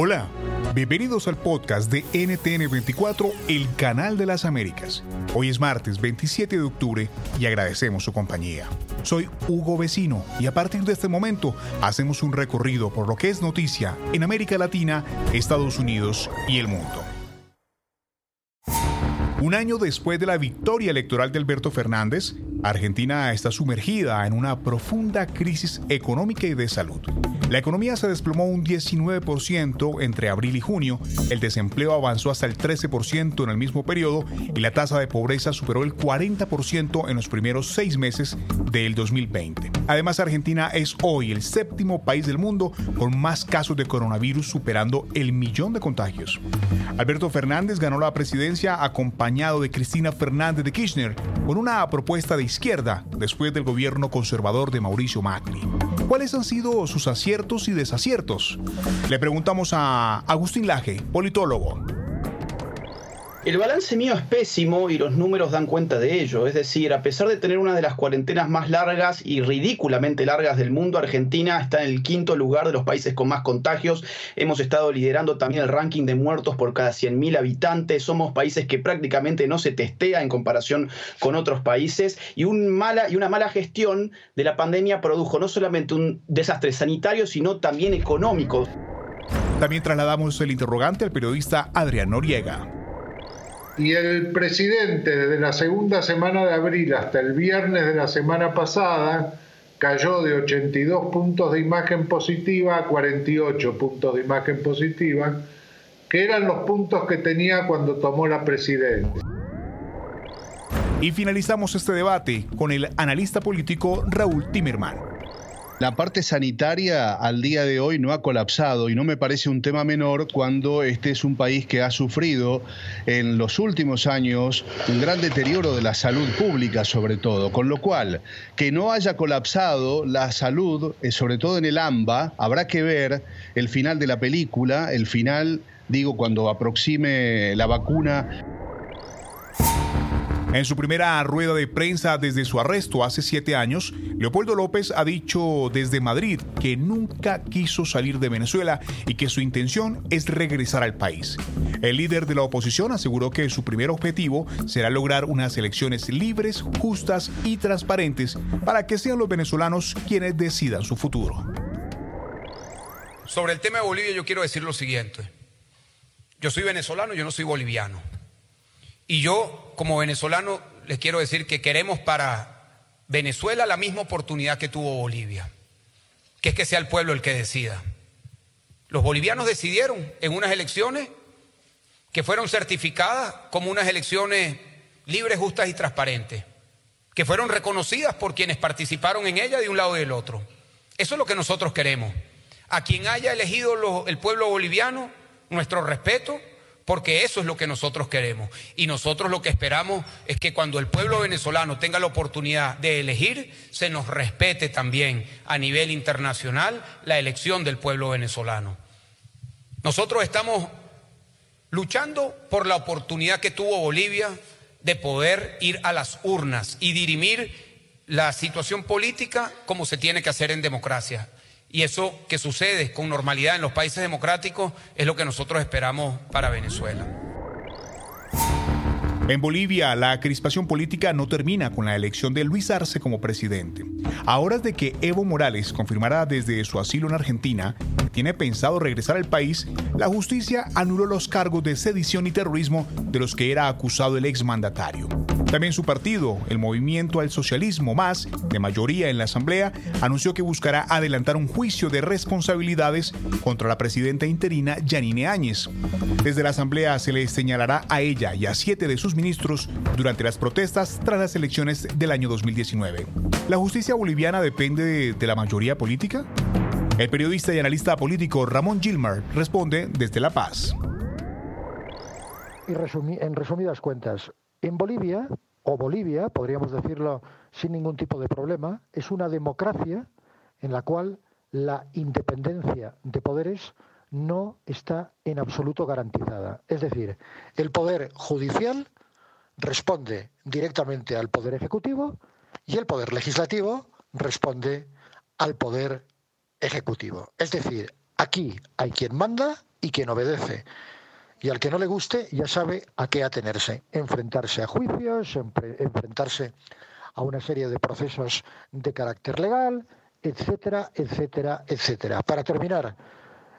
Hola, bienvenidos al podcast de NTN24, el canal de las Américas. Hoy es martes 27 de octubre y agradecemos su compañía. Soy Hugo Vecino y a partir de este momento hacemos un recorrido por lo que es noticia en América Latina, Estados Unidos y el mundo. Un año después de la victoria electoral de Alberto Fernández, Argentina está sumergida en una profunda crisis económica y de salud. La economía se desplomó un 19% entre abril y junio, el desempleo avanzó hasta el 13% en el mismo periodo y la tasa de pobreza superó el 40% en los primeros seis meses del 2020. Además, Argentina es hoy el séptimo país del mundo con más casos de coronavirus, superando el millón de contagios. Alberto Fernández ganó la presidencia acompañado de Cristina Fernández de Kirchner con una propuesta de izquierda después del gobierno conservador de Mauricio Macri. ¿Cuáles han sido sus aciertos y desaciertos? Le preguntamos a Agustín Laje, politólogo. El balance mío es pésimo y los números dan cuenta de ello. Es decir, a pesar de tener una de las cuarentenas más largas y ridículamente largas del mundo, Argentina está en el quinto lugar de los países con más contagios. Hemos estado liderando también el ranking de muertos por cada 100.000 habitantes. Somos países que prácticamente no se testea en comparación con otros países. Y, y una mala gestión de la pandemia produjo no solamente un desastre sanitario, sino también económico. También trasladamos el interrogante al periodista Adrián Noriega y el presidente desde la segunda semana de abril hasta el viernes de la semana pasada cayó de 82 puntos de imagen positiva a 48 puntos de imagen positiva, que eran los puntos que tenía cuando tomó la presidencia. Y finalizamos este debate con el analista político Raúl Timerman. La parte sanitaria al día de hoy no ha colapsado y no me parece un tema menor cuando este es un país que ha sufrido en los últimos años un gran deterioro de la salud pública sobre todo, con lo cual que no haya colapsado la salud, eh, sobre todo en el AMBA, habrá que ver el final de la película, el final, digo, cuando aproxime la vacuna en su primera rueda de prensa desde su arresto hace siete años, Leopoldo López ha dicho desde Madrid que nunca quiso salir de Venezuela y que su intención es regresar al país. El líder de la oposición aseguró que su primer objetivo será lograr unas elecciones libres, justas y transparentes para que sean los venezolanos quienes decidan su futuro. Sobre el tema de Bolivia yo quiero decir lo siguiente. Yo soy venezolano, yo no soy boliviano. Y yo, como venezolano, les quiero decir que queremos para Venezuela la misma oportunidad que tuvo Bolivia, que es que sea el pueblo el que decida. Los bolivianos decidieron en unas elecciones que fueron certificadas como unas elecciones libres, justas y transparentes, que fueron reconocidas por quienes participaron en ella de un lado y del otro. Eso es lo que nosotros queremos. A quien haya elegido el pueblo boliviano, nuestro respeto, porque eso es lo que nosotros queremos. Y nosotros lo que esperamos es que cuando el pueblo venezolano tenga la oportunidad de elegir, se nos respete también a nivel internacional la elección del pueblo venezolano. Nosotros estamos luchando por la oportunidad que tuvo Bolivia de poder ir a las urnas y dirimir la situación política como se tiene que hacer en democracia. Y eso que sucede con normalidad en los países democráticos es lo que nosotros esperamos para Venezuela. En Bolivia, la crispación política no termina con la elección de Luis Arce como presidente. A horas de que Evo Morales confirmara desde su asilo en Argentina que tiene pensado regresar al país, la justicia anuló los cargos de sedición y terrorismo de los que era acusado el exmandatario. También su partido, el Movimiento al Socialismo Más, de mayoría en la Asamblea, anunció que buscará adelantar un juicio de responsabilidades contra la presidenta interina Yanine Áñez. Desde la Asamblea se le señalará a ella y a siete de sus ministros durante las protestas tras las elecciones del año 2019. ¿La justicia boliviana depende de, la mayoría política? El periodista y analista político Ramón Gilmar responde desde La Paz. Y en resumidas cuentas, en Bolivia, o Bolivia, podríamos decirlo sin ningún tipo de problema, es una democracia en la cual la independencia de poderes no está en absoluto garantizada. Es decir, el poder judicial responde directamente al poder ejecutivo y el poder legislativo responde al poder ejecutivo. Es decir, aquí hay quien manda y quien obedece. Y al que no le guste ya sabe a qué atenerse. Enfrentarse a juicios, enfrentarse a una serie de procesos de carácter legal, etcétera, etcétera, etcétera. Para terminar,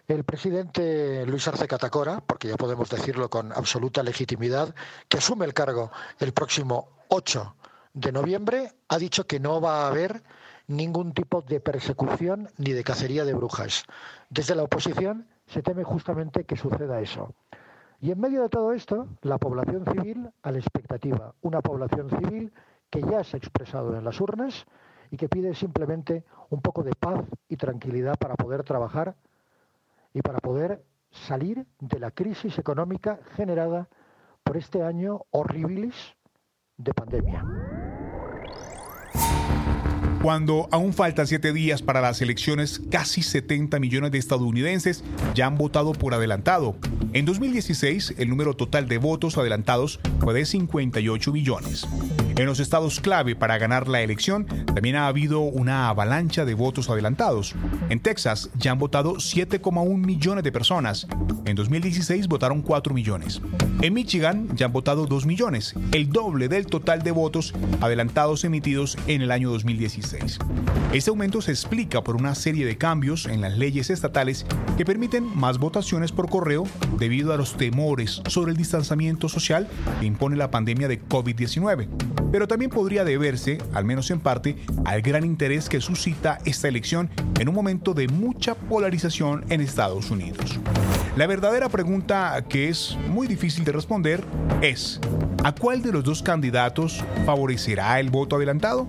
el presidente Luis Arce Catacora, porque ya podemos decirlo con absoluta legitimidad, que asume el cargo el próximo 8 de noviembre, ha dicho que no va a haber ningún tipo de persecución ni de cacería de brujas. Desde la oposición se teme justamente que suceda eso. Y en medio de todo esto, la población civil a la expectativa, una población civil que ya se ha expresado en las urnas y que pide simplemente un poco de paz y tranquilidad para poder trabajar y para poder salir de la crisis económica generada por este año horribilis de pandemia. Cuando aún faltan siete días para las elecciones, casi 70 millones de estadounidenses ya han votado por adelantado. En 2016, el número total de votos adelantados fue de 58 millones. En los estados clave para ganar la elección, también ha habido una avalancha de votos adelantados. En Texas ya han votado 7,1 millones de personas. En 2016 votaron 4 millones. En Michigan ya han votado 2 millones, el doble del total de votos adelantados emitidos en el año 2016. Este aumento se explica por una serie de cambios en las leyes estatales que permiten más votaciones por correo debido a los temores sobre el distanciamiento social que impone la pandemia de COVID-19. Pero también podría deberse, al menos en parte, al gran interés que suscita esta elección en un momento de mucha polarización en Estados Unidos. La verdadera pregunta que es muy difícil de responder es, ¿a cuál de los dos candidatos favorecerá el voto adelantado?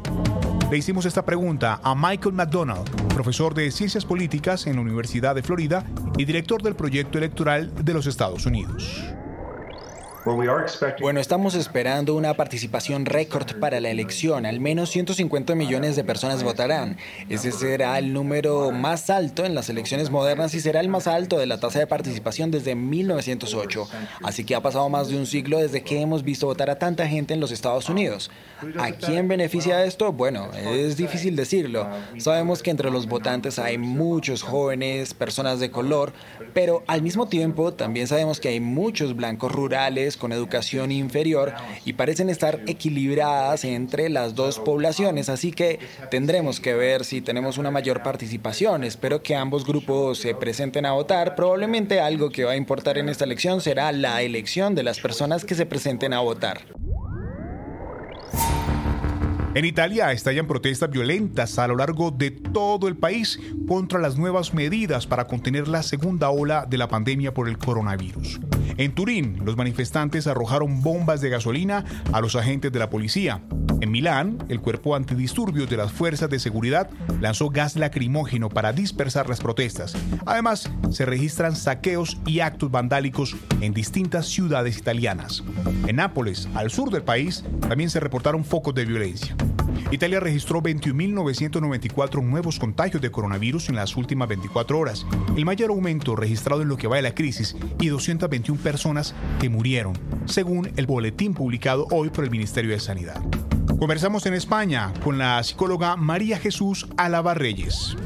Le hicimos esta pregunta a Michael McDonald, profesor de Ciencias Políticas en la Universidad de Florida y director del proyecto electoral de los Estados Unidos. Bueno, estamos esperando una participación récord para la elección. Al menos 150 millones de personas votarán. Ese será el número más alto en las elecciones modernas y será el más alto de la tasa de participación desde 1908. Así que ha pasado más de un siglo desde que hemos visto votar a tanta gente en los Estados Unidos. ¿A quién beneficia esto? Bueno, es difícil decirlo. Sabemos que entre los votantes hay muchos jóvenes, personas de color, pero al mismo tiempo también sabemos que hay muchos blancos rurales con educación inferior y parecen estar equilibradas entre las dos poblaciones, así que tendremos que ver si tenemos una mayor participación. Espero que ambos grupos se presenten a votar. Probablemente algo que va a importar en esta elección será la elección de las personas que se presenten a votar. En Italia estallan protestas violentas a lo largo de todo el país contra las nuevas medidas para contener la segunda ola de la pandemia por el coronavirus. En Turín, los manifestantes arrojaron bombas de gasolina a los agentes de la policía. En Milán, el cuerpo antidisturbios de las fuerzas de seguridad lanzó gas lacrimógeno para dispersar las protestas. Además, se registran saqueos y actos vandálicos en distintas ciudades italianas. En Nápoles, al sur del país, también se reportaron focos de violencia. Italia registró 21.994 nuevos contagios de coronavirus en las últimas 24 horas, el mayor aumento registrado en lo que va de la crisis y 221 personas que murieron, según el boletín publicado hoy por el Ministerio de Sanidad. Conversamos en España con la psicóloga María Jesús Álava Reyes.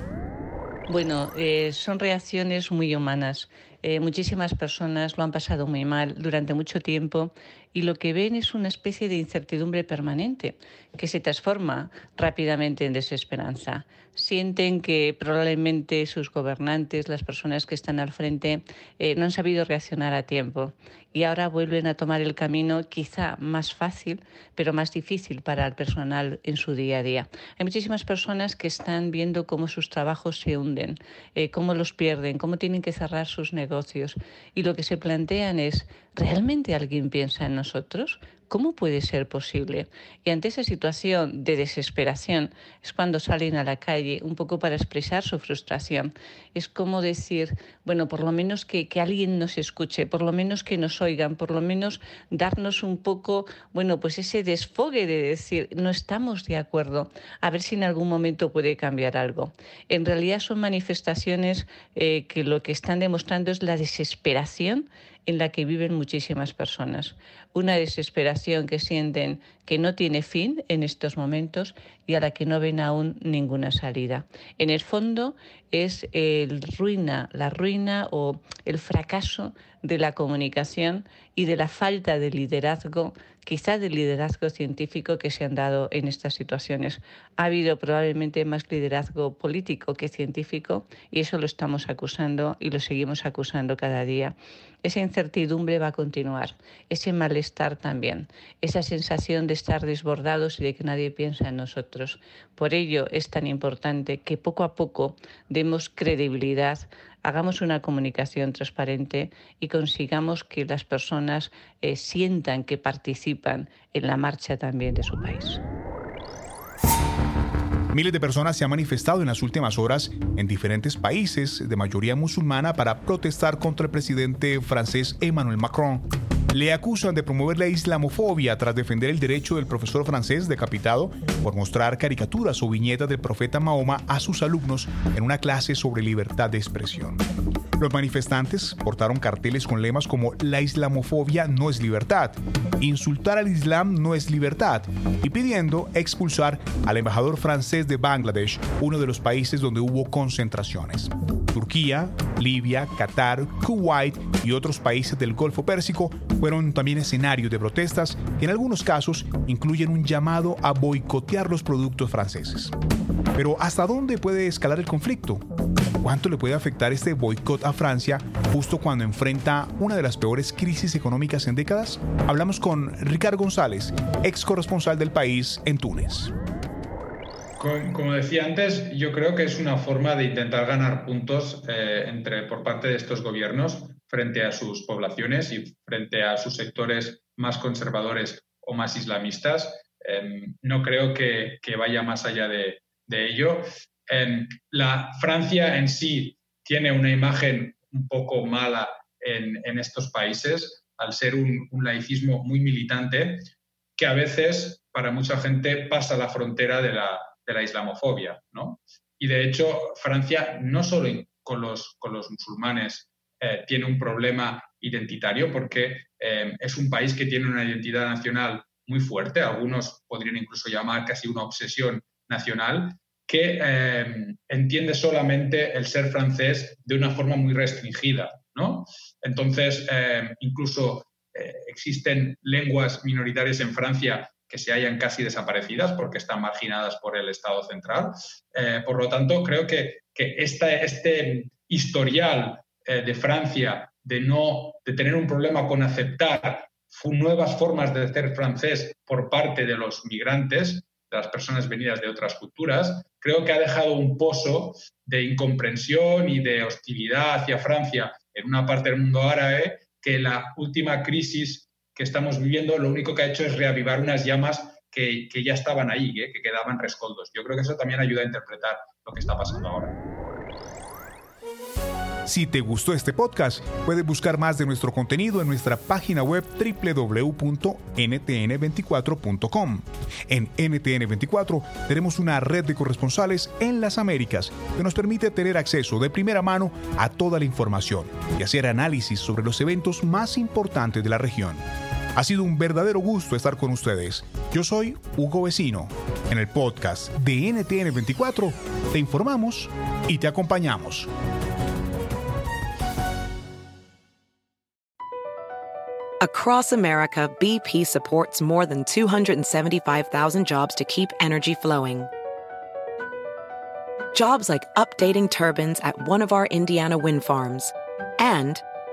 Bueno, eh, son reacciones muy humanas. Eh, muchísimas personas lo han pasado muy mal durante mucho tiempo y lo que ven es una especie de incertidumbre permanente que se transforma rápidamente en desesperanza. Sienten que probablemente sus gobernantes, las personas que están al frente, eh, no han sabido reaccionar a tiempo y ahora vuelven a tomar el camino quizá más fácil, pero más difícil para el personal en su día a día. Hay muchísimas personas que están viendo cómo sus trabajos se hunden, eh, cómo los pierden, cómo tienen que cerrar sus negocios y lo que se plantean es, ¿realmente alguien piensa en nosotros? ¿Cómo puede ser posible? Y ante esa situación de desesperación es cuando salen a la calle un poco para expresar su frustración. Es como decir, bueno, por lo menos que, que alguien nos escuche, por lo menos que nos oigan, por lo menos darnos un poco, bueno, pues ese desfogue de decir, no estamos de acuerdo, a ver si en algún momento puede cambiar algo. En realidad son manifestaciones eh, que lo que están demostrando es la desesperación en la que viven muchísimas personas. Una desesperación que sienten que no tiene fin en estos momentos y a la que no ven aún ninguna salida. En el fondo es el ruina, la ruina o el fracaso de la comunicación y de la falta de liderazgo, quizá de liderazgo científico que se han dado en estas situaciones. Ha habido probablemente más liderazgo político que científico y eso lo estamos acusando y lo seguimos acusando cada día. Esa incertidumbre va a continuar, ese malestar también, esa sensación de estar desbordados y de que nadie piensa en nosotros. Por ello es tan importante que poco a poco demos credibilidad hagamos una comunicación transparente y consigamos que las personas eh, sientan que participan en la marcha también de su país. Miles de personas se han manifestado en las últimas horas en diferentes países de mayoría musulmana para protestar contra el presidente francés Emmanuel Macron. Le acusan de promover la islamofobia tras defender el derecho del profesor francés decapitado por mostrar caricaturas o viñetas del profeta Mahoma a sus alumnos en una clase sobre libertad de expresión. Los manifestantes portaron carteles con lemas como La islamofobia no es libertad, insultar al Islam no es libertad y pidiendo expulsar al embajador francés de Bangladesh, uno de los países donde hubo concentraciones. Turquía, Libia, Qatar, Kuwait y otros países del Golfo Pérsico fueron también escenarios de protestas que en algunos casos incluyen un llamado a boicotear los productos franceses. Pero ¿hasta dónde puede escalar el conflicto? ¿Cuánto le puede afectar este boicot a Francia justo cuando enfrenta una de las peores crisis económicas en décadas? Hablamos con Ricardo González, ex corresponsal del país en Túnez. Como decía antes, yo creo que es una forma de intentar ganar puntos eh, entre, por parte de estos gobiernos frente a sus poblaciones y frente a sus sectores más conservadores o más islamistas. Em, no creo que, vaya más allá de, ello. Em, la Francia en sí tiene una imagen un poco mala en, estos países al ser un, un, laicismo muy militante que a veces para mucha gente pasa la frontera de la, de la islamofobia. ¿no? Y de hecho, Francia no solo con los, con los musulmanes eh, tiene un problema identitario, porque eh, es un país que tiene una identidad nacional muy fuerte, algunos podrían incluso llamar casi una obsesión nacional, que eh, entiende solamente el ser francés de una forma muy restringida. ¿no? Entonces, incluso existen lenguas minoritarias en Francia que se hayan casi desaparecidas porque están marginadas por el Estado central. Eh, por lo tanto, creo que, que este historial eh, de Francia de, no, de tener un problema con aceptar nuevas formas de ser francés por parte de los migrantes, de las personas venidas de otras culturas, creo que ha dejado un pozo de incomprensión y de hostilidad hacia Francia en una parte del mundo árabe que la última crisis que estamos viviendo lo único que ha hecho es reavivar unas llamas que, ya estaban ahí, ¿eh? que quedaban rescoldos. Yo creo que eso también ayuda a interpretar lo que está pasando ahora. Si te gustó este podcast, puedes buscar más de nuestro contenido en nuestra página web www.ntn24.com. En NTN24 tenemos una red de corresponsales en las Américas que nos permite tener acceso de primera mano a toda la información y hacer análisis sobre los eventos más importantes de la región. Ha sido un verdadero gusto estar con ustedes. Yo soy Hugo Vecino. En el podcast de NTN24 te informamos y te acompañamos. Across America, BP supports more than 275,000 jobs to keep energy flowing. Jobs like updating turbines at one of our Indiana wind farms and